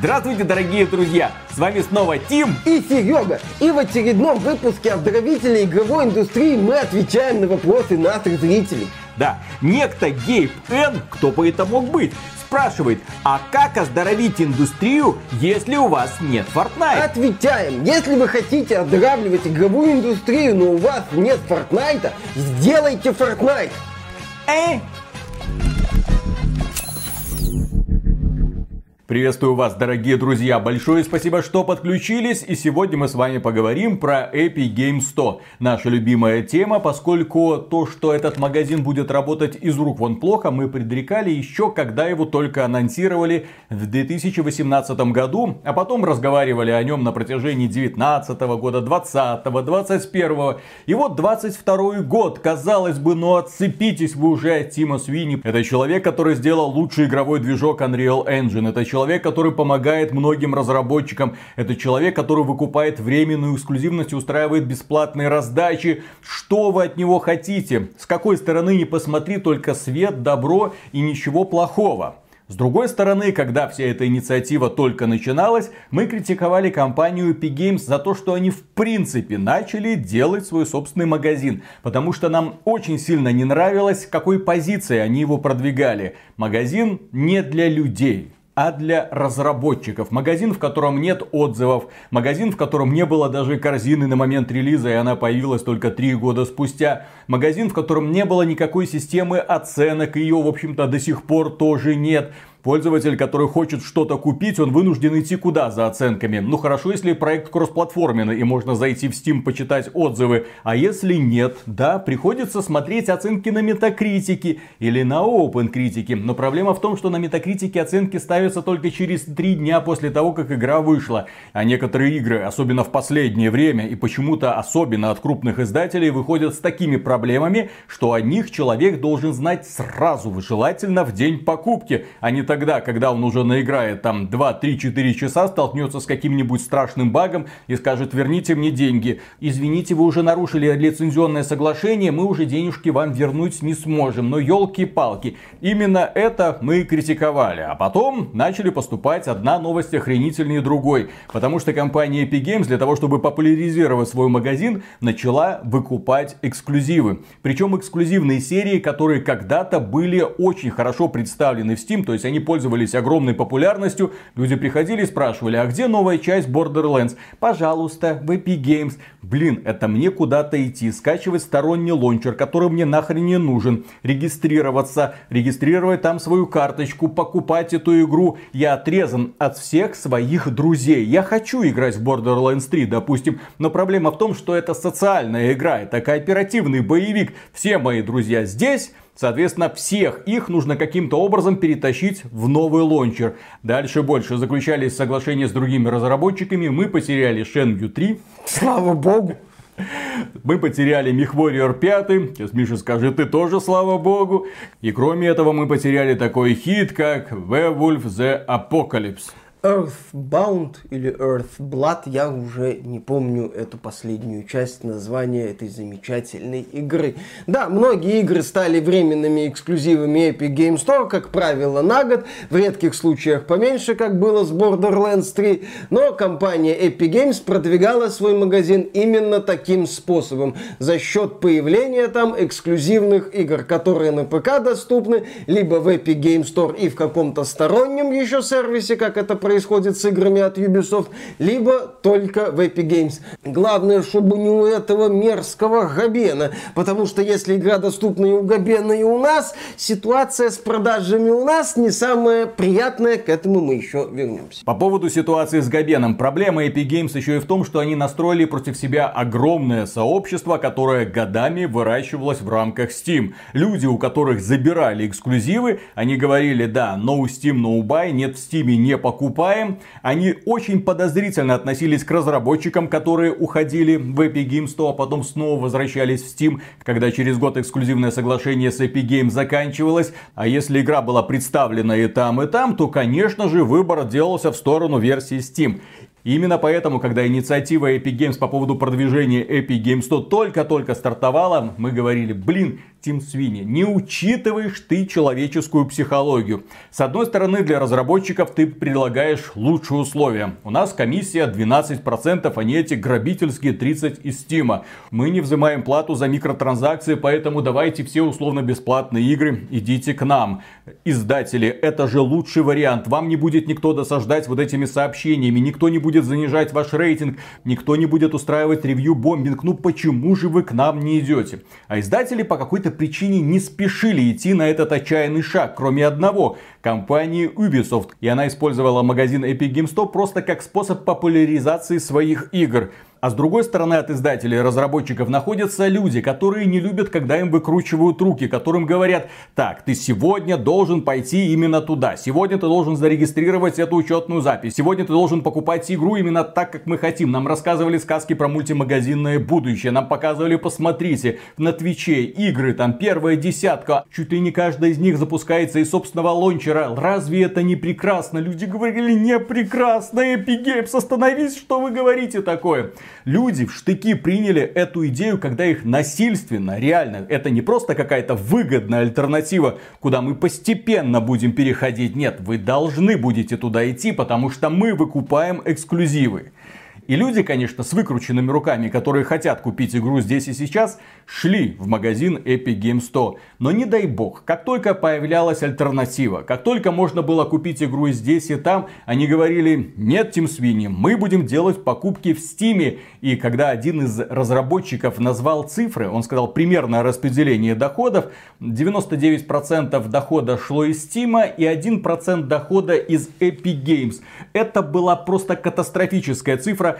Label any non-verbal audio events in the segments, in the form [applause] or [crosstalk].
Здравствуйте, дорогие друзья! С вами снова Тим и Серега. И в очередном выпуске оздоровителей игровой индустрии мы отвечаем на вопросы наших зрителей. Да, некто Гейб Н, кто бы это мог быть, спрашивает, а как оздоровить индустрию, если у вас нет Fortnite? Отвечаем, если вы хотите оздоравливать игровую индустрию, но у вас нет Fortnite, сделайте Fortnite. Э? Приветствую вас, дорогие друзья. Большое спасибо, что подключились. И сегодня мы с вами поговорим про Epic Game 100. Наша любимая тема, поскольку то, что этот магазин будет работать из рук вон плохо, мы предрекали еще, когда его только анонсировали в 2018 году. А потом разговаривали о нем на протяжении 19 года, 20 21 И вот 22 год. Казалось бы, ну отцепитесь вы уже от Тима Свини. Это человек, который сделал лучший игровой движок Unreal Engine. Это человек, человек, который помогает многим разработчикам. Это человек, который выкупает временную эксклюзивность и устраивает бесплатные раздачи. Что вы от него хотите? С какой стороны не посмотри, только свет, добро и ничего плохого. С другой стороны, когда вся эта инициатива только начиналась, мы критиковали компанию Epic Games за то, что они в принципе начали делать свой собственный магазин. Потому что нам очень сильно не нравилось, какой позиции они его продвигали. Магазин не для людей а для разработчиков. Магазин, в котором нет отзывов. Магазин, в котором не было даже корзины на момент релиза, и она появилась только три года спустя. Магазин, в котором не было никакой системы оценок, ее, в общем-то, до сих пор тоже нет. Пользователь, который хочет что-то купить, он вынужден идти куда за оценками? Ну хорошо, если проект кроссплатформенный и можно зайти в Steam почитать отзывы. А если нет, да, приходится смотреть оценки на метакритике или на OpenCritic. Но проблема в том, что на метакритике оценки ставятся только через три дня после того, как игра вышла. А некоторые игры, особенно в последнее время и почему-то особенно от крупных издателей, выходят с такими проблемами, что о них человек должен знать сразу, желательно в день покупки, а не тогда, когда он уже наиграет там 2, 3, 4 часа, столкнется с каким-нибудь страшным багом и скажет, верните мне деньги. Извините, вы уже нарушили лицензионное соглашение, мы уже денежки вам вернуть не сможем. Но елки-палки, именно это мы критиковали. А потом начали поступать одна новость охренительнее другой. Потому что компания Epic Games для того, чтобы популяризировать свой магазин, начала выкупать эксклюзивы. Причем эксклюзивные серии, которые когда-то были очень хорошо представлены в Steam, то есть они пользовались огромной популярностью. Люди приходили и спрашивали, а где новая часть Borderlands? Пожалуйста, в Epic Games. Блин, это мне куда-то идти, скачивать сторонний лончер, который мне нахрен не нужен, регистрироваться, регистрировать там свою карточку, покупать эту игру. Я отрезан от всех своих друзей. Я хочу играть в Borderlands 3, допустим, но проблема в том, что это социальная игра, это кооперативный боевик. Все мои друзья здесь, Соответственно, всех их нужно каким-то образом перетащить в новый лончер. Дальше больше. Заключались соглашения с другими разработчиками. Мы потеряли Shenmue 3. Слава богу. Мы потеряли MechWarrior 5. Сейчас Миша скажет, ты тоже, слава богу. И кроме этого мы потеряли такой хит, как Werewolf the Apocalypse. Earthbound или Earthblood, я уже не помню эту последнюю часть названия этой замечательной игры. Да, многие игры стали временными эксклюзивами Epic Game Store, как правило, на год, в редких случаях поменьше, как было с Borderlands 3, но компания Epic Games продвигала свой магазин именно таким способом, за счет появления там эксклюзивных игр, которые на ПК доступны, либо в Epic Game Store и в каком-то стороннем еще сервисе, как это происходит происходит с играми от Ubisoft, либо только в Epic Games. Главное, чтобы не у этого мерзкого Габена, потому что если игра доступна и у Габена, и у нас, ситуация с продажами у нас не самая приятная, к этому мы еще вернемся. По поводу ситуации с Габеном, проблема Epic Games еще и в том, что они настроили против себя огромное сообщество, которое годами выращивалось в рамках Steam. Люди, у которых забирали эксклюзивы, они говорили, да, no Steam, no buy, нет в Steam, не покупай покупаем. Они очень подозрительно относились к разработчикам, которые уходили в Epic Games 100, а потом снова возвращались в Steam, когда через год эксклюзивное соглашение с Epic Games заканчивалось. А если игра была представлена и там, и там, то, конечно же, выбор делался в сторону версии Steam. Именно поэтому, когда инициатива Epic Games по поводу продвижения Epic Games 100 только-только стартовала, мы говорили, блин, Тим Свини. Не учитываешь ты человеческую психологию. С одной стороны, для разработчиков ты предлагаешь лучшие условия. У нас комиссия 12%, а не эти грабительские 30% из Стима. Мы не взимаем плату за микротранзакции, поэтому давайте все условно бесплатные игры, идите к нам. Издатели, это же лучший вариант. Вам не будет никто досаждать вот этими сообщениями, никто не будет занижать ваш рейтинг, никто не будет устраивать ревью-бомбинг. Ну почему же вы к нам не идете? А издатели по какой-то причине не спешили идти на этот отчаянный шаг, кроме одного компании Ubisoft. И она использовала магазин Epic Games Store просто как способ популяризации своих игр. А с другой стороны от издателей и разработчиков находятся люди, которые не любят, когда им выкручивают руки, которым говорят, так, ты сегодня должен пойти именно туда, сегодня ты должен зарегистрировать эту учетную запись, сегодня ты должен покупать игру именно так, как мы хотим. Нам рассказывали сказки про мультимагазинное будущее, нам показывали, посмотрите, на Твиче игры, там первая десятка, чуть ли не каждая из них запускается из собственного лончера. Разве это не прекрасно? Люди говорили, не прекрасно, Epic остановись, что вы говорите такое? Люди в штыки приняли эту идею, когда их насильственно, реально, это не просто какая-то выгодная альтернатива, куда мы постепенно будем переходить. Нет, вы должны будете туда идти, потому что мы выкупаем эксклюзивы. И люди, конечно, с выкрученными руками, которые хотят купить игру здесь и сейчас, шли в магазин Epic Games 100. Но не дай бог, как только появлялась альтернатива, как только можно было купить игру и здесь и там, они говорили, нет, Тим Свини, мы будем делать покупки в Стиме. И когда один из разработчиков назвал цифры, он сказал примерное распределение доходов, 99% дохода шло из Стима и 1% дохода из Epic Games. Это была просто катастрофическая цифра,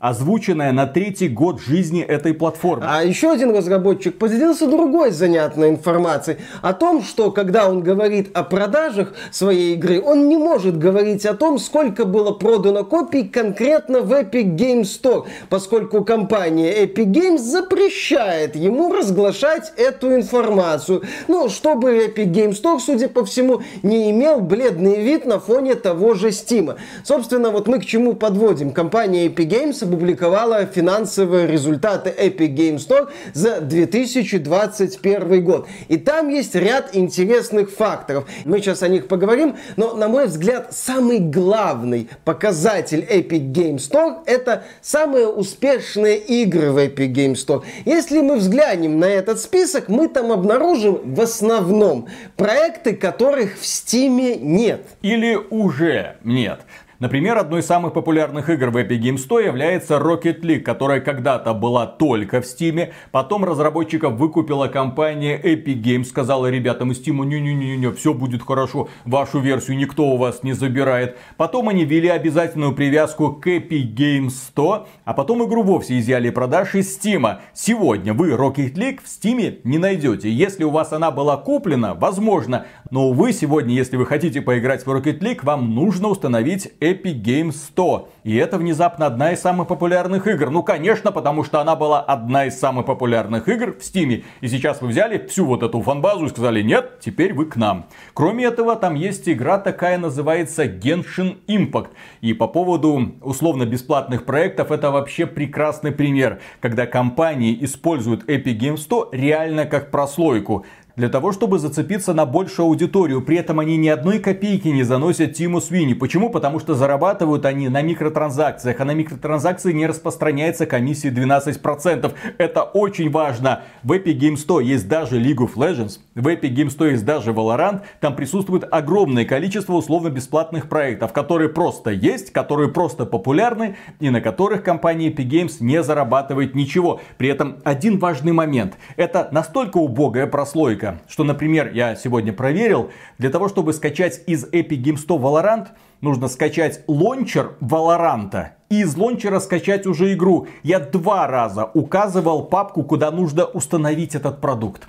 озвученная на третий год жизни этой платформы. А еще один разработчик поделился другой занятной информацией о том, что когда он говорит о продажах своей игры, он не может говорить о том, сколько было продано копий конкретно в Epic Games Store, поскольку компания Epic Games запрещает ему разглашать эту информацию. Ну, чтобы Epic Games Store, судя по всему, не имел бледный вид на фоне того же Steam. Собственно, вот мы к чему подводим. Компания Epic Games опубликовала финансовые результаты Epic Game Store за 2021 год. И там есть ряд интересных факторов. Мы сейчас о них поговорим, но, на мой взгляд, самый главный показатель Epic Game Store это самые успешные игры в Epic Game Store. Если мы взглянем на этот список, мы там обнаружим в основном проекты, которых в Steam нет. Или уже нет. Например, одной из самых популярных игр в Epic Games 100 является Rocket League, которая когда-то была только в Steam, потом разработчиков выкупила компания Epic Games, сказала ребятам из Steam, не-не-не, все будет хорошо, вашу версию никто у вас не забирает. Потом они ввели обязательную привязку к Epic Games 100, а потом игру вовсе изъяли продаж из Steam. Сегодня вы Rocket League в Steam не найдете. Если у вас она была куплена, возможно, но увы, сегодня, если вы хотите поиграть в Rocket League, вам нужно установить Games 100. И это внезапно одна из самых популярных игр. Ну, конечно, потому что она была одна из самых популярных игр в Steam. И сейчас вы взяли всю вот эту фанбазу и сказали, нет, теперь вы к нам. Кроме этого, там есть игра такая, называется Genshin Impact. И по поводу условно-бесплатных проектов, это вообще прекрасный пример. Когда компании используют Epic Games 100 реально как прослойку для того, чтобы зацепиться на большую аудиторию. При этом они ни одной копейки не заносят Тиму Свини. Почему? Потому что зарабатывают они на микротранзакциях, а на микротранзакции не распространяется комиссия 12%. Это очень важно. В Epic Games 100 есть даже League of Legends, в Epic Games 100 есть даже Valorant. Там присутствует огромное количество условно-бесплатных проектов, которые просто есть, которые просто популярны и на которых компания Epic Games не зарабатывает ничего. При этом один важный момент. Это настолько убогая прослойка, что, например, я сегодня проверил, для того, чтобы скачать из Epic Games 100 Valorant, нужно скачать лончер Valorant и из лончера скачать уже игру. Я два раза указывал папку, куда нужно установить этот продукт.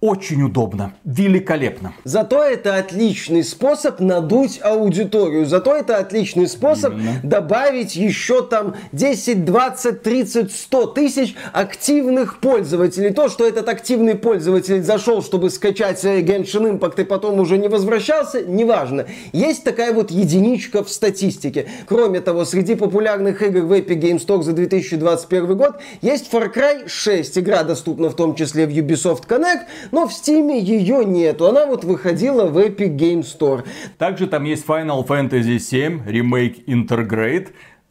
Очень удобно, великолепно. Зато это отличный способ надуть аудиторию. Зато это отличный способ Именно. добавить еще там 10, 20, 30, 100 тысяч активных пользователей. То, что этот активный пользователь зашел, чтобы скачать Genshin Impact и потом уже не возвращался, неважно. Есть такая вот единичка в статистике. Кроме того, среди популярных игр в Epic Games Store за 2021 год есть Far Cry 6. Игра доступна в том числе в Ubisoft Connect но в Steam ее нету. Она вот выходила в Epic Game Store. Также там есть Final Fantasy VII Remake Intergrade.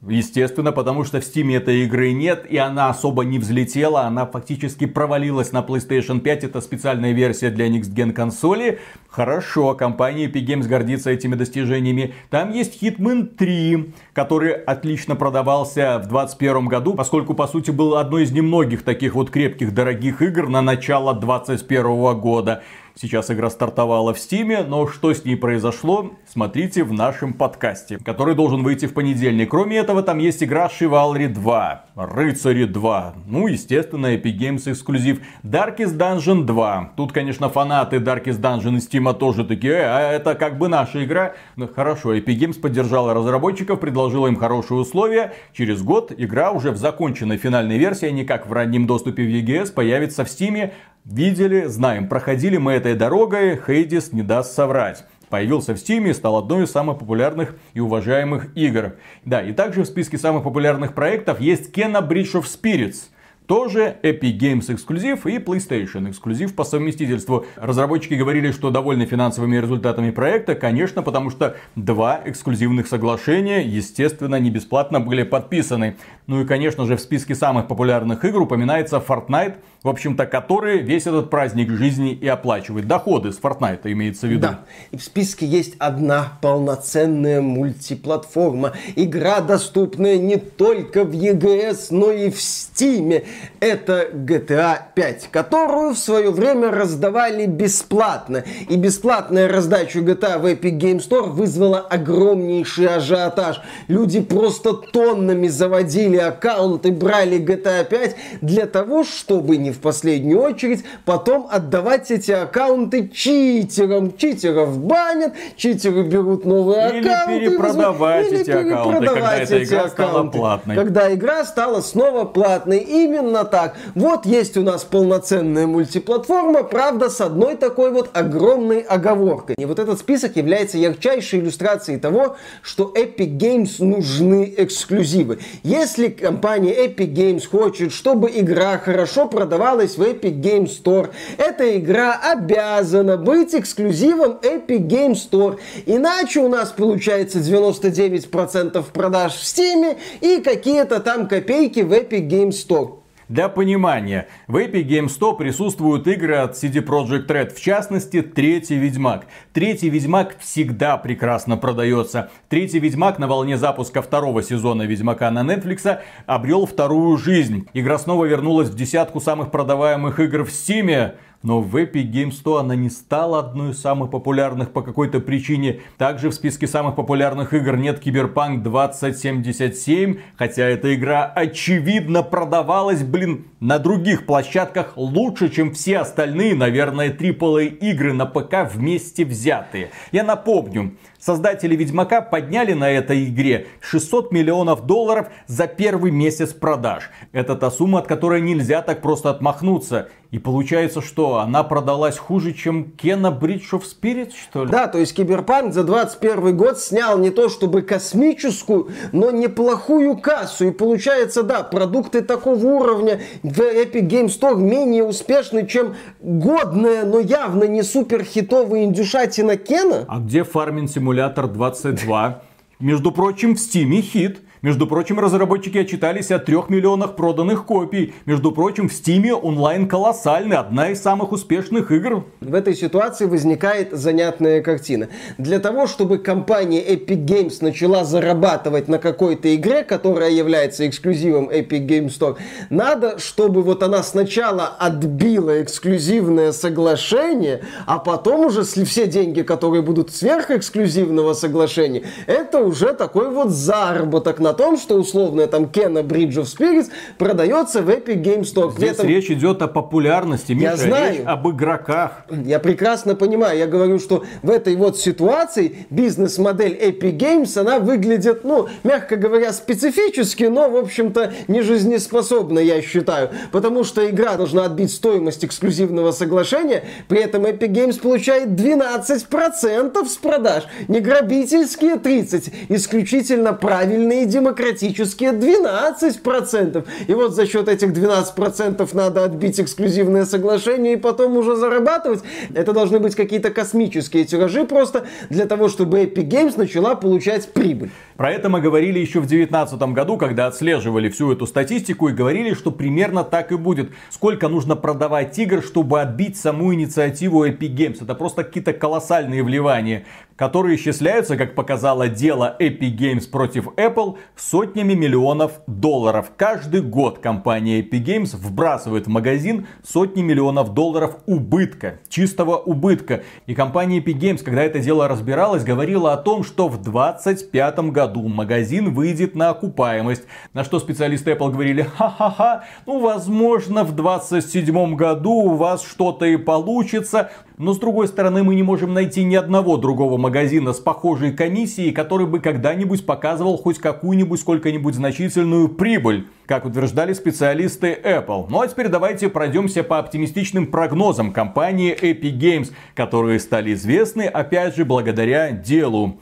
Естественно, потому что в Steam этой игры нет, и она особо не взлетела, она фактически провалилась на PlayStation 5, это специальная версия для Next Gen консоли. Хорошо, компания Epic Games гордится этими достижениями. Там есть Hitman 3, который отлично продавался в 2021 году, поскольку, по сути, был одной из немногих таких вот крепких, дорогих игр на начало 2021 года. Сейчас игра стартовала в Стиме, но что с ней произошло, смотрите в нашем подкасте, который должен выйти в понедельник. Кроме этого, там есть игра Chivalry 2, Рыцари 2, ну, естественно, Epic Games эксклюзив, Darkest Dungeon 2. Тут, конечно, фанаты Darkest Dungeon и Steam тоже такие, э, а это как бы наша игра. Ну, хорошо, Epic Games поддержала разработчиков, предложила им хорошие условия. Через год игра уже в законченной финальной версии, а не как в раннем доступе в EGS, появится в Steam Видели, знаем, проходили мы этой дорогой, Хейдис не даст соврать. Появился в Steam и стал одной из самых популярных и уважаемых игр. Да, и также в списке самых популярных проектов есть Kena Bridge of Spirits – тоже Epic Games эксклюзив и PlayStation эксклюзив по совместительству. Разработчики говорили, что довольны финансовыми результатами проекта, конечно, потому что два эксклюзивных соглашения, естественно, не бесплатно были подписаны. Ну и, конечно же, в списке самых популярных игр упоминается Fortnite, в общем-то, который весь этот праздник жизни и оплачивает. Доходы с Fortnite имеется в виду. Да, и в списке есть одна полноценная мультиплатформа. Игра, доступная не только в EGS, но и в Steam. Это GTA 5, которую в свое время раздавали бесплатно. И бесплатная раздача GTA в Epic Game Store вызвала огромнейший ажиотаж. Люди просто тоннами заводили аккаунты, брали GTA 5 для того, чтобы не в последнюю очередь потом отдавать эти аккаунты читерам. Читеров банят, читеры берут новые или аккаунты. Перепродавать или эти аккаунты, когда эта игра аккаунты, стала платной. Когда игра стала снова платной. Именно так. Вот есть у нас полноценная мультиплатформа, правда, с одной такой вот огромной оговоркой. И вот этот список является ярчайшей иллюстрацией того, что Epic Games нужны эксклюзивы. Если компания Epic Games хочет, чтобы игра хорошо продавалась в Epic Games Store, эта игра обязана быть эксклюзивом Epic Games Store. Иначе у нас получается 99% продаж в Steam и какие-то там копейки в Epic Games Store. Для понимания, в Epic Games 100 присутствуют игры от CD Projekt Red, в частности, Третий Ведьмак. Третий Ведьмак всегда прекрасно продается. Третий Ведьмак на волне запуска второго сезона Ведьмака на Netflix обрел вторую жизнь. Игра снова вернулась в десятку самых продаваемых игр в Steam. Но в Epic Games 100 она не стала одной из самых популярных по какой-то причине. Также в списке самых популярных игр нет Cyberpunk 2077, хотя эта игра очевидно продавалась, блин, на других площадках лучше, чем все остальные, наверное, AAA игры на ПК вместе взятые. Я напомню, Создатели Ведьмака подняли на этой игре 600 миллионов долларов за первый месяц продаж. Это та сумма, от которой нельзя так просто отмахнуться. И получается, что она продалась хуже, чем Кена Bridge of Spirits, что ли? Да, то есть Киберпанк за 21 год снял не то чтобы космическую, но неплохую кассу. И получается, да, продукты такого уровня в Epic Game Store менее успешны, чем годная, но явно не супер хитовая индюшатина Кена. А где фарминг симулятор 22? Между прочим, в Steam хит. Между прочим, разработчики отчитались о трех миллионах проданных копий. Между прочим, в Steam онлайн колоссальный, одна из самых успешных игр. В этой ситуации возникает занятная картина. Для того, чтобы компания Epic Games начала зарабатывать на какой-то игре, которая является эксклюзивом Epic Games Store, надо, чтобы вот она сначала отбила эксклюзивное соглашение, а потом уже все деньги, которые будут сверх эксклюзивного соглашения, это уже такой вот заработок на на том, что условная там Кена Bridge of Spirits продается в Epic Game Store. Здесь этом... речь идет о популярности, Миша, я знаю. речь об игроках. Я прекрасно понимаю. Я говорю, что в этой вот ситуации бизнес-модель Epic Games, она выглядит, ну, мягко говоря, специфически, но, в общем-то, не жизнеспособна, я считаю. Потому что игра должна отбить стоимость эксклюзивного соглашения, при этом Epic Games получает 12% с продаж. Не грабительские 30%. Исключительно правильные деньги демократические 12%. И вот за счет этих 12% надо отбить эксклюзивное соглашение и потом уже зарабатывать. Это должны быть какие-то космические тиражи просто для того, чтобы Epic Games начала получать прибыль. Про это мы говорили еще в 2019 году, когда отслеживали всю эту статистику и говорили, что примерно так и будет. Сколько нужно продавать игр, чтобы отбить саму инициативу Epic Games. Это просто какие-то колоссальные вливания которые исчисляются, как показало дело Epic Games против Apple, сотнями миллионов долларов. Каждый год компания Epic Games вбрасывает в магазин сотни миллионов долларов убытка, чистого убытка. И компания Epic Games, когда это дело разбиралась, говорила о том, что в 2025 году магазин выйдет на окупаемость. На что специалисты Apple говорили, ха-ха-ха, ну возможно в 2027 году у вас что-то и получится, но с другой стороны, мы не можем найти ни одного другого магазина с похожей комиссией, который бы когда-нибудь показывал хоть какую-нибудь сколько-нибудь значительную прибыль, как утверждали специалисты Apple. Ну а теперь давайте пройдемся по оптимистичным прогнозам компании Epic Games, которые стали известны, опять же, благодаря делу.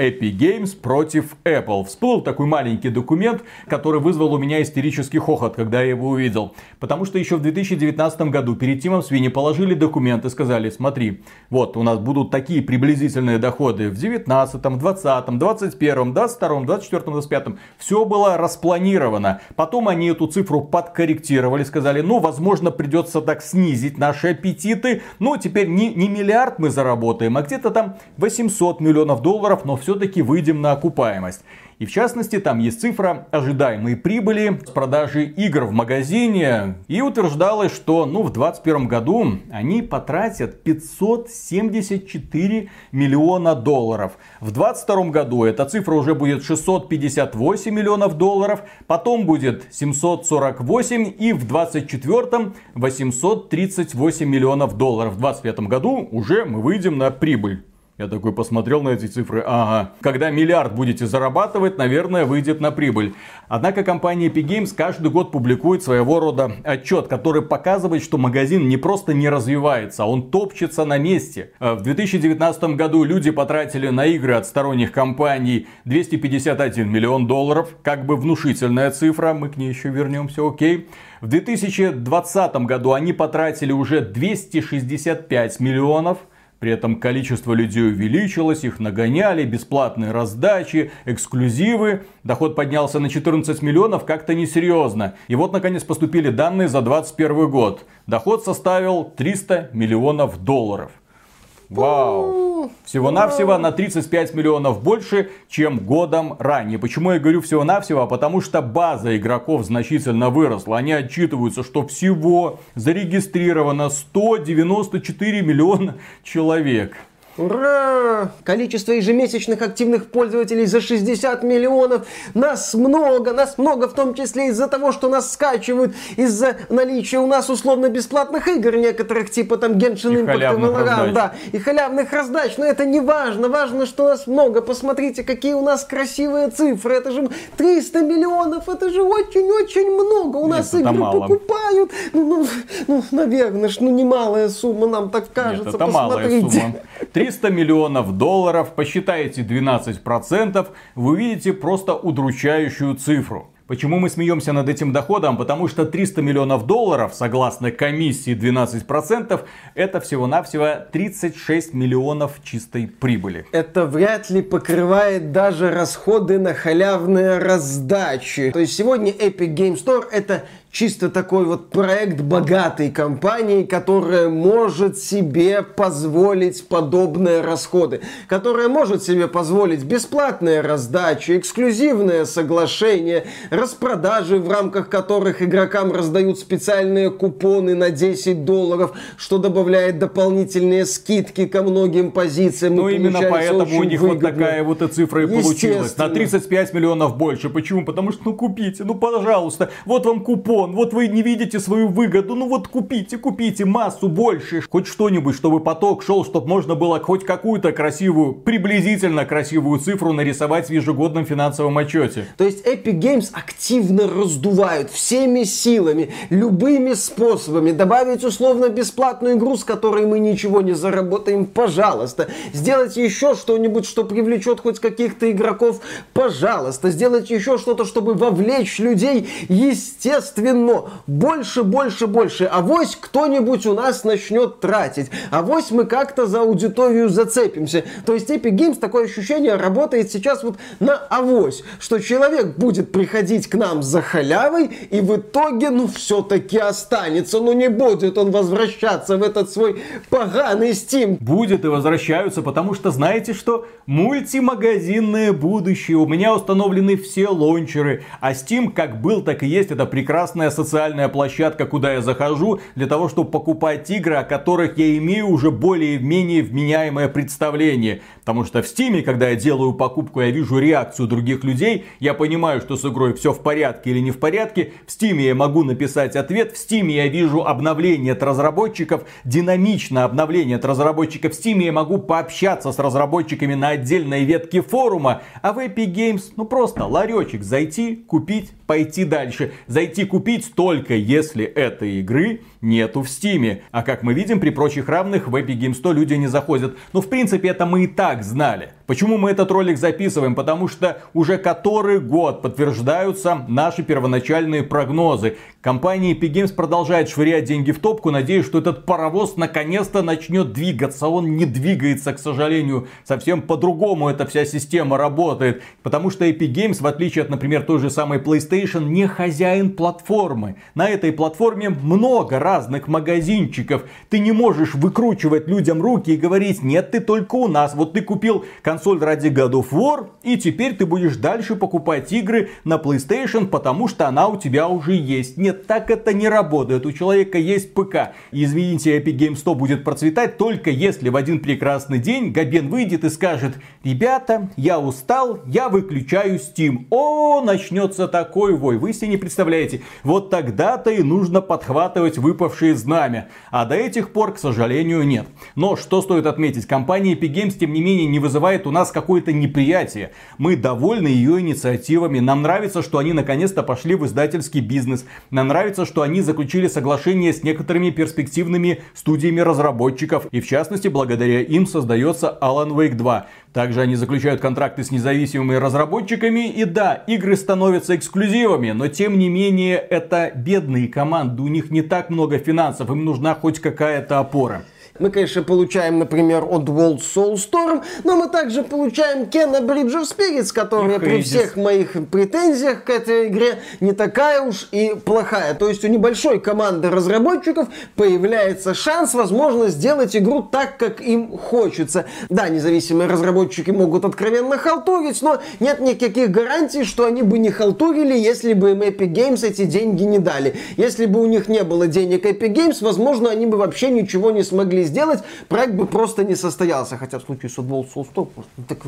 Epic Games против Apple. Всплыл такой маленький документ, который вызвал у меня истерический хохот, когда я его увидел. Потому что еще в 2019 году перед Тимом Свини положили документ и сказали, смотри, вот у нас будут такие приблизительные доходы в 19, 20, 21, 22, 24, 25. Все было распланировано. Потом они эту цифру подкорректировали, сказали, ну, возможно, придется так снизить наши аппетиты. Ну, теперь не, не миллиард мы заработаем, а где-то там 800 миллионов долларов, но все все-таки выйдем на окупаемость. И в частности, там есть цифра ожидаемой прибыли с продажи игр в магазине. И утверждалось, что ну, в 2021 году они потратят 574 миллиона долларов. В 2022 году эта цифра уже будет 658 миллионов долларов. Потом будет 748 и в 2024 838 миллионов долларов. В 2025 году уже мы выйдем на прибыль. Я такой посмотрел на эти цифры, ага. Когда миллиард будете зарабатывать, наверное, выйдет на прибыль. Однако компания Epic Games каждый год публикует своего рода отчет, который показывает, что магазин не просто не развивается, а он топчется на месте. Э, в 2019 году люди потратили на игры от сторонних компаний 251 миллион долларов. Как бы внушительная цифра, мы к ней еще вернемся, окей. В 2020 году они потратили уже 265 миллионов. При этом количество людей увеличилось, их нагоняли, бесплатные раздачи, эксклюзивы. Доход поднялся на 14 миллионов, как-то несерьезно. И вот наконец поступили данные за 2021 год. Доход составил 300 миллионов долларов. Вау! Всего-навсего на 35 миллионов больше, чем годом ранее. Почему я говорю всего-навсего? Потому что база игроков значительно выросла. Они отчитываются, что всего зарегистрировано 194 миллиона человек. Ура! Количество ежемесячных активных пользователей за 60 миллионов. Нас много, нас много, в том числе из-за того, что нас скачивают, из-за наличия у нас условно-бесплатных игр некоторых, типа там Genshin Impact и Valorant, да, и халявных раздач. Но это не важно, важно, что нас много. Посмотрите, какие у нас красивые цифры. Это же 300 миллионов, это же очень-очень много. У нас Нет, игры мало. покупают. Ну, ну, ну, наверное, ну немалая сумма, нам так кажется. Нет, это Посмотрите. малая сумма. [laughs] 300 миллионов долларов, посчитайте 12%, вы увидите просто удручающую цифру. Почему мы смеемся над этим доходом? Потому что 300 миллионов долларов, согласно комиссии 12%, это всего-навсего 36 миллионов чистой прибыли. Это вряд ли покрывает даже расходы на халявные раздачи. То есть сегодня Epic Game Store это чисто такой вот проект богатой компании, которая может себе позволить подобные расходы, которая может себе позволить бесплатные раздачи, эксклюзивные соглашения, распродажи, в рамках которых игрокам раздают специальные купоны на 10 долларов, что добавляет дополнительные скидки ко многим позициям. Ну именно поэтому у них выгодно. вот такая вот и цифра и получилась. На 35 миллионов больше. Почему? Потому что ну купите, ну пожалуйста, вот вам купон миллион, вот вы не видите свою выгоду, ну вот купите, купите массу больше, хоть что-нибудь, чтобы поток шел, чтобы можно было хоть какую-то красивую, приблизительно красивую цифру нарисовать в ежегодном финансовом отчете. То есть Epic Games активно раздувают всеми силами, любыми способами, добавить условно бесплатную игру, с которой мы ничего не заработаем, пожалуйста. Сделать еще что-нибудь, что привлечет хоть каких-то игроков, пожалуйста. Сделать еще что-то, чтобы вовлечь людей, естественно. Больше, больше, больше. А вось кто-нибудь у нас начнет тратить. А вось мы как-то за аудиторию зацепимся. То есть Epic Games такое ощущение работает сейчас вот на авось, что человек будет приходить к нам за халявой и в итоге, ну, все-таки останется. Ну, не будет он возвращаться в этот свой поганый Steam. Будет и возвращаются, потому что знаете что? Мультимагазинное будущее. У меня установлены все лончеры. А Steam как был, так и есть. Это прекрасная социальная площадка, куда я захожу для того, чтобы покупать игры, о которых я имею уже более-менее вменяемое представление. Потому что в Steam, когда я делаю покупку, я вижу реакцию других людей, я понимаю, что с игрой все в порядке или не в порядке. В Steam я могу написать ответ, в Steam я вижу обновление от разработчиков, динамичное обновление от разработчиков. В Steam я могу пообщаться с разработчиками на отдельной ветке форума, а в Epic Games, ну просто ларечек зайти, купить, пойти дальше. Зайти купить только если этой игры нету в Стиме. А как мы видим, при прочих равных в Epic Games 100 люди не заходят. Ну, в принципе, это мы и так знали. Почему мы этот ролик записываем? Потому что уже который год подтверждаются наши первоначальные прогнозы. Компания Epic Games продолжает швырять деньги в топку, надеясь, что этот паровоз наконец-то начнет двигаться. Он не двигается, к сожалению. Совсем по-другому эта вся система работает. Потому что Epic Games, в отличие от, например, той же самой PlayStation, не хозяин платформы. На этой платформе много разных магазинчиков. Ты не можешь выкручивать людям руки и говорить, нет, ты только у нас. Вот ты купил консоль консоль ради God of War, и теперь ты будешь дальше покупать игры на PlayStation, потому что она у тебя уже есть. Нет, так это не работает. У человека есть ПК. Извините, Epic Games 100 будет процветать только если в один прекрасный день Габен выйдет и скажет, ребята, я устал, я выключаю Steam. О, начнется такой вой. Вы себе не представляете. Вот тогда-то и нужно подхватывать выпавшие знамя. А до этих пор, к сожалению, нет. Но что стоит отметить, компания Epic Games, тем не менее, не вызывает у нас какое-то неприятие. Мы довольны ее инициативами. Нам нравится, что они наконец-то пошли в издательский бизнес. Нам нравится, что они заключили соглашение с некоторыми перспективными студиями разработчиков. И в частности, благодаря им создается Alan Wake 2. Также они заключают контракты с независимыми разработчиками. И да, игры становятся эксклюзивами, но тем не менее это бедные команды. У них не так много финансов, им нужна хоть какая-то опора. Мы, конечно, получаем, например, от World Soulstorm, но мы также получаем Кена Bridge of Spirits, которая при всех моих претензиях к этой игре не такая уж и плохая. То есть у небольшой команды разработчиков появляется шанс, возможно, сделать игру так, как им хочется. Да, независимые разработчики могут откровенно халтурить, но нет никаких гарантий, что они бы не халтурили, если бы им Epic Games эти деньги не дали. Если бы у них не было денег Epic Games, возможно, они бы вообще ничего не смогли сделать, проект бы просто не состоялся. Хотя в случае с Football Soulstop, так,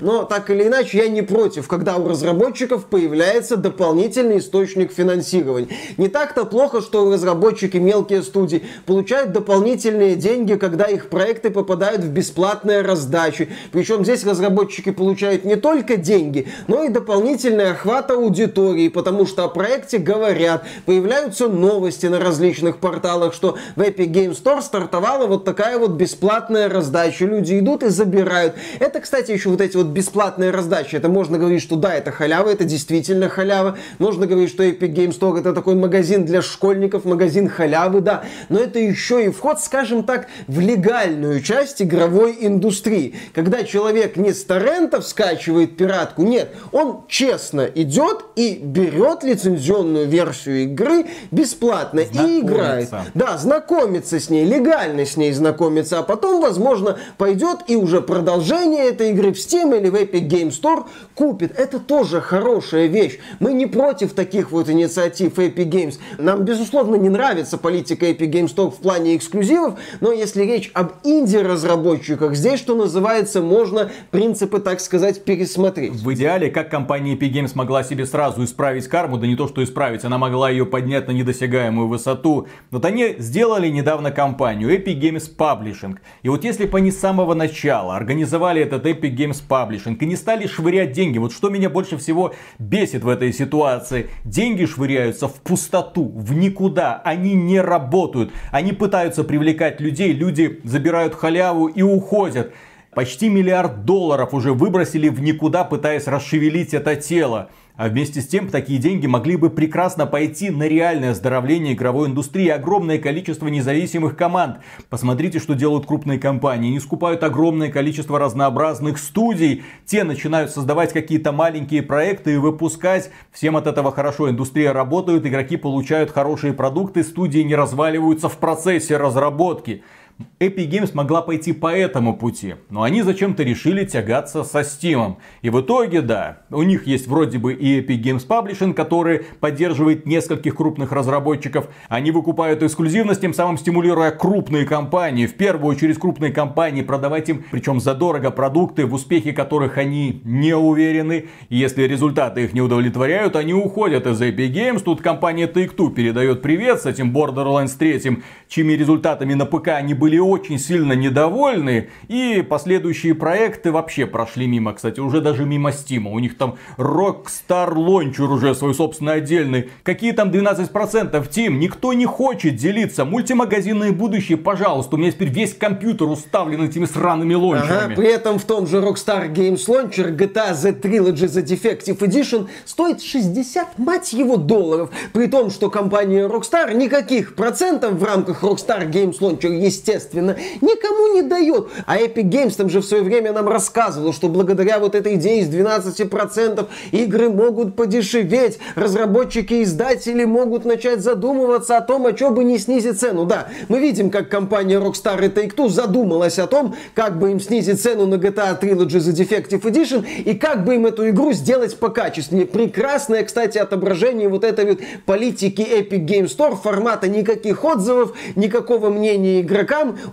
но так или иначе, я не против, когда у разработчиков появляется дополнительный источник финансирования. Не так-то плохо, что разработчики, мелкие студии, получают дополнительные деньги, когда их проекты попадают в бесплатные раздачи. Причем здесь разработчики получают не только деньги, но и дополнительный охват аудитории, потому что о проекте говорят, появляются новости на различных порталах, что в Epic Game Store стартовал стартовала вот такая вот бесплатная раздача. Люди идут и забирают. Это, кстати, еще вот эти вот бесплатные раздачи. Это можно говорить, что да, это халява, это действительно халява. Можно говорить, что Epic Game Store это такой магазин для школьников, магазин халявы, да. Но это еще и вход, скажем так, в легальную часть игровой индустрии. Когда человек не с торрентов скачивает пиратку, нет, он честно идет и берет лицензионную версию игры бесплатно и играет. Да, знакомится с ней легально реально с ней знакомиться, а потом, возможно, пойдет и уже продолжение этой игры в Steam или в Epic Game Store купит. Это тоже хорошая вещь. Мы не против таких вот инициатив Epic Games. Нам, безусловно, не нравится политика Epic Games Store в плане эксклюзивов, но если речь об инди-разработчиках, здесь, что называется, можно принципы, так сказать, пересмотреть. В идеале, как компания Epic Games могла себе сразу исправить карму, да не то, что исправить, она могла ее поднять на недосягаемую высоту. Вот они сделали недавно компанию Epic Games Publishing. И вот если бы они с самого начала организовали этот Epic Games Publishing и не стали швырять деньги, вот что меня больше всего бесит в этой ситуации, деньги швыряются в пустоту, в никуда, они не работают, они пытаются привлекать людей, люди забирают халяву и уходят. Почти миллиард долларов уже выбросили в никуда, пытаясь расшевелить это тело. А вместе с тем, такие деньги могли бы прекрасно пойти на реальное оздоровление игровой индустрии. Огромное количество независимых команд. Посмотрите, что делают крупные компании. Они скупают огромное количество разнообразных студий. Те начинают создавать какие-то маленькие проекты и выпускать. Всем от этого хорошо. Индустрия работает, игроки получают хорошие продукты, студии не разваливаются в процессе разработки. Epic Games могла пойти по этому пути, но они зачем-то решили тягаться со Steam. И в итоге, да, у них есть вроде бы и Epic Games Publishing, который поддерживает нескольких крупных разработчиков. Они выкупают эксклюзивность, тем самым стимулируя крупные компании, в первую очередь крупные компании, продавать им, причем задорого, продукты, в успехе которых они не уверены. И если результаты их не удовлетворяют, они уходят из Epic Games. Тут компания Take-Two передает привет с этим Borderlands 3, чьими результатами на ПК они были были очень сильно недовольны, и последующие проекты вообще прошли мимо, кстати, уже даже мимо Стима. У них там Rockstar Launcher уже свой собственный отдельный. Какие там 12% Тим? Никто не хочет делиться. Мультимагазинное будущее, пожалуйста. У меня теперь весь компьютер уставлен этими сраными лончерами. Ага, при этом в том же Rockstar Games Launcher GTA The Trilogy The Defective Edition стоит 60, мать его, долларов. При том, что компания Rockstar никаких процентов в рамках Rockstar Games Launcher, естественно, естественно, никому не дает. А Epic Games там же в свое время нам рассказывал, что благодаря вот этой идее с 12% игры могут подешеветь, разработчики и издатели могут начать задумываться о том, а что бы не снизить цену. Да, мы видим, как компания Rockstar и Take-Two задумалась о том, как бы им снизить цену на GTA Trilogy The Defective Edition и как бы им эту игру сделать покачественнее. Прекрасное, кстати, отображение вот этой вот политики Epic Game Store формата никаких отзывов, никакого мнения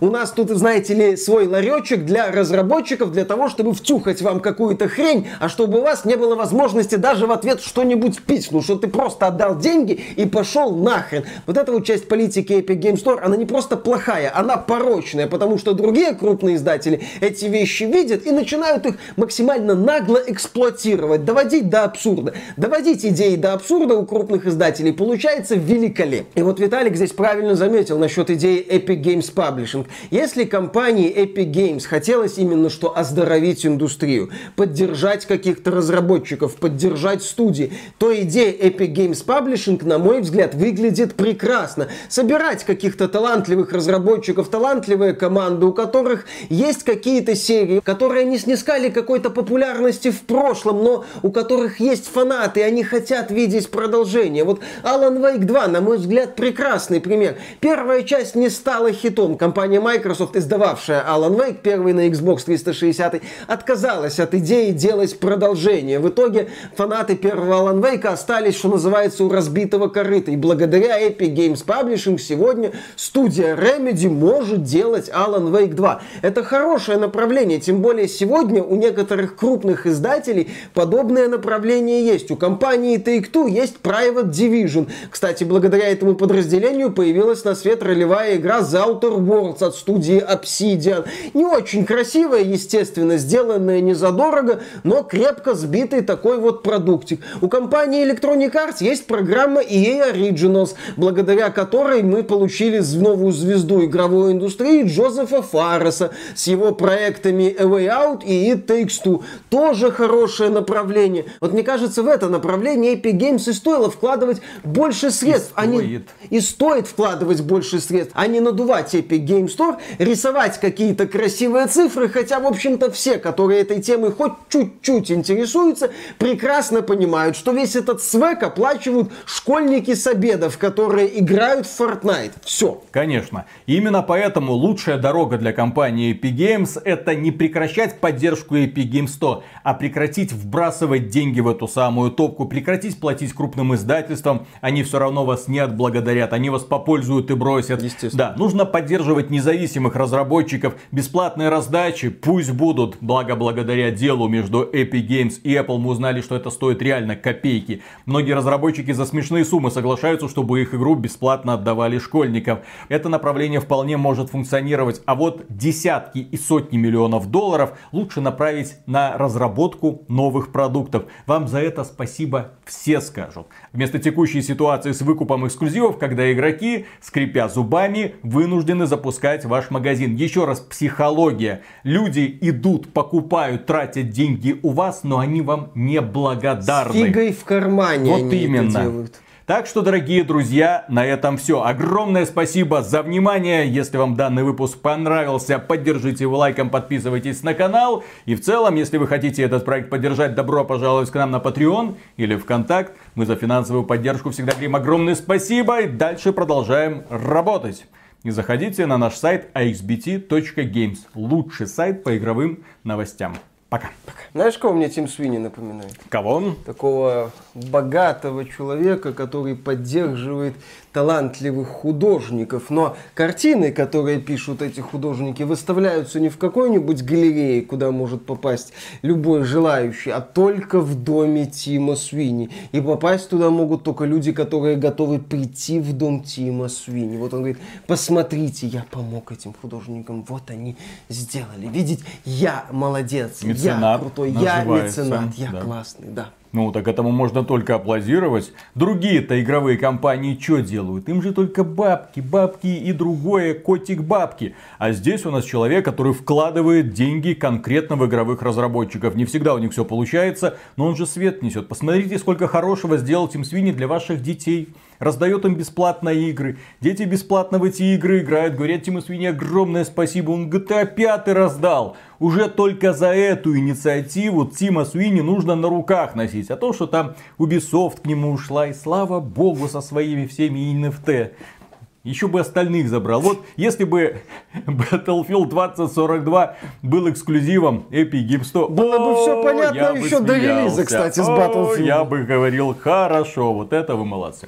у нас тут, знаете ли, свой ларечек для разработчиков, для того, чтобы втюхать вам какую-то хрень, а чтобы у вас не было возможности даже в ответ что-нибудь пить, ну что ты просто отдал деньги и пошел нахрен. Вот эта вот часть политики Epic Game Store, она не просто плохая, она порочная, потому что другие крупные издатели эти вещи видят и начинают их максимально нагло эксплуатировать, доводить до абсурда. Доводить идеи до абсурда у крупных издателей получается великолепно. И вот Виталик здесь правильно заметил насчет идеи Epic Games Publishing Publishing. Если компании Epic Games хотелось именно что оздоровить индустрию, поддержать каких-то разработчиков, поддержать студии, то идея Epic Games Publishing, на мой взгляд, выглядит прекрасно. Собирать каких-то талантливых разработчиков, талантливые команды, у которых есть какие-то серии, которые не снискали какой-то популярности в прошлом, но у которых есть фанаты, и они хотят видеть продолжение. Вот Alan Wake 2, на мой взгляд, прекрасный пример. Первая часть не стала хитом, компания Microsoft, издававшая Alan Wake, первый на Xbox 360, отказалась от идеи делать продолжение. В итоге фанаты первого Alan Wake остались, что называется, у разбитого корыта. И благодаря Epic Games Publishing сегодня студия Remedy может делать Alan Wake 2. Это хорошее направление, тем более сегодня у некоторых крупных издателей подобное направление есть. У компании Take-Two есть Private Division. Кстати, благодаря этому подразделению появилась на свет ролевая игра The Outer Worlds Worlds от студии Obsidian. Не очень красивая, естественно, сделанная не задорого, но крепко сбитый такой вот продуктик. У компании Electronic Arts есть программа EA Originals, благодаря которой мы получили новую звезду игровой индустрии Джозефа Фарреса с его проектами A Way Out и It Takes Two. Тоже хорошее направление. Вот мне кажется, в это направление Epic Games и стоило вкладывать больше средств. И стоит. Они... И стоит вкладывать больше средств, а не надувать Epic Game Store, рисовать какие-то красивые цифры, хотя, в общем-то, все, которые этой темой хоть чуть-чуть интересуются, прекрасно понимают, что весь этот свек оплачивают школьники с обедов, которые играют в Fortnite. Все. Конечно. Именно поэтому лучшая дорога для компании Epic Games это не прекращать поддержку Epic Games 100, а прекратить вбрасывать деньги в эту самую топку, прекратить платить крупным издательствам. Они все равно вас не отблагодарят, они вас попользуют и бросят. Да, нужно поддерживать независимых разработчиков, бесплатные раздачи пусть будут, благо благодаря делу между Epic Games и Apple мы узнали, что это стоит реально копейки. Многие разработчики за смешные суммы соглашаются, чтобы их игру бесплатно отдавали школьникам. Это направление вполне может функционировать, а вот десятки и сотни миллионов долларов лучше направить на разработку новых продуктов. Вам за это спасибо все скажут. Вместо текущей ситуации с выкупом эксклюзивов, когда игроки, скрипя зубами, вынуждены запускать ваш магазин. Еще раз, психология. Люди идут, покупают, тратят деньги у вас, но они вам не благодарны. С фигой в кармане вот именно. это делают. Так что, дорогие друзья, на этом все. Огромное спасибо за внимание. Если вам данный выпуск понравился, поддержите его лайком, подписывайтесь на канал. И в целом, если вы хотите этот проект поддержать, добро пожаловать к нам на Patreon или ВКонтакт. Мы за финансовую поддержку всегда говорим огромное спасибо. И дальше продолжаем работать. И заходите на наш сайт axbt.games. Лучший сайт по игровым новостям. Пока. Пока. Знаешь, кого мне Тим Свини напоминает? Кого? Такого богатого человека, который поддерживает талантливых художников. Но картины, которые пишут эти художники, выставляются не в какой-нибудь галерее, куда может попасть любой желающий, а только в доме Тима Свини. И попасть туда могут только люди, которые готовы прийти в дом Тима Свини. Вот он говорит, посмотрите, я помог этим художникам, вот они сделали. Видите, я молодец, меценат я крутой, я меценат, я да. классный, да. Ну, так этому можно только аплодировать. Другие-то игровые компании что делают? Им же только бабки, бабки и другое, котик бабки. А здесь у нас человек, который вкладывает деньги конкретно в игровых разработчиков. Не всегда у них все получается, но он же свет несет. Посмотрите, сколько хорошего сделал Тим Свини для ваших детей раздает им бесплатно игры. Дети бесплатно в эти игры играют, говорят Тиму Свини огромное спасибо, он GTA 5 раздал. Уже только за эту инициативу Тима Суини нужно на руках носить. А то, что там Ubisoft к нему ушла, и слава богу, со своими всеми NFT. Еще бы остальных забрал. Вот если бы Battlefield 2042 был эксклюзивом Epic Games 100. Было бы все понятно еще до релиза, кстати, с Battlefield. Я бы говорил, хорошо, вот это вы молодцы.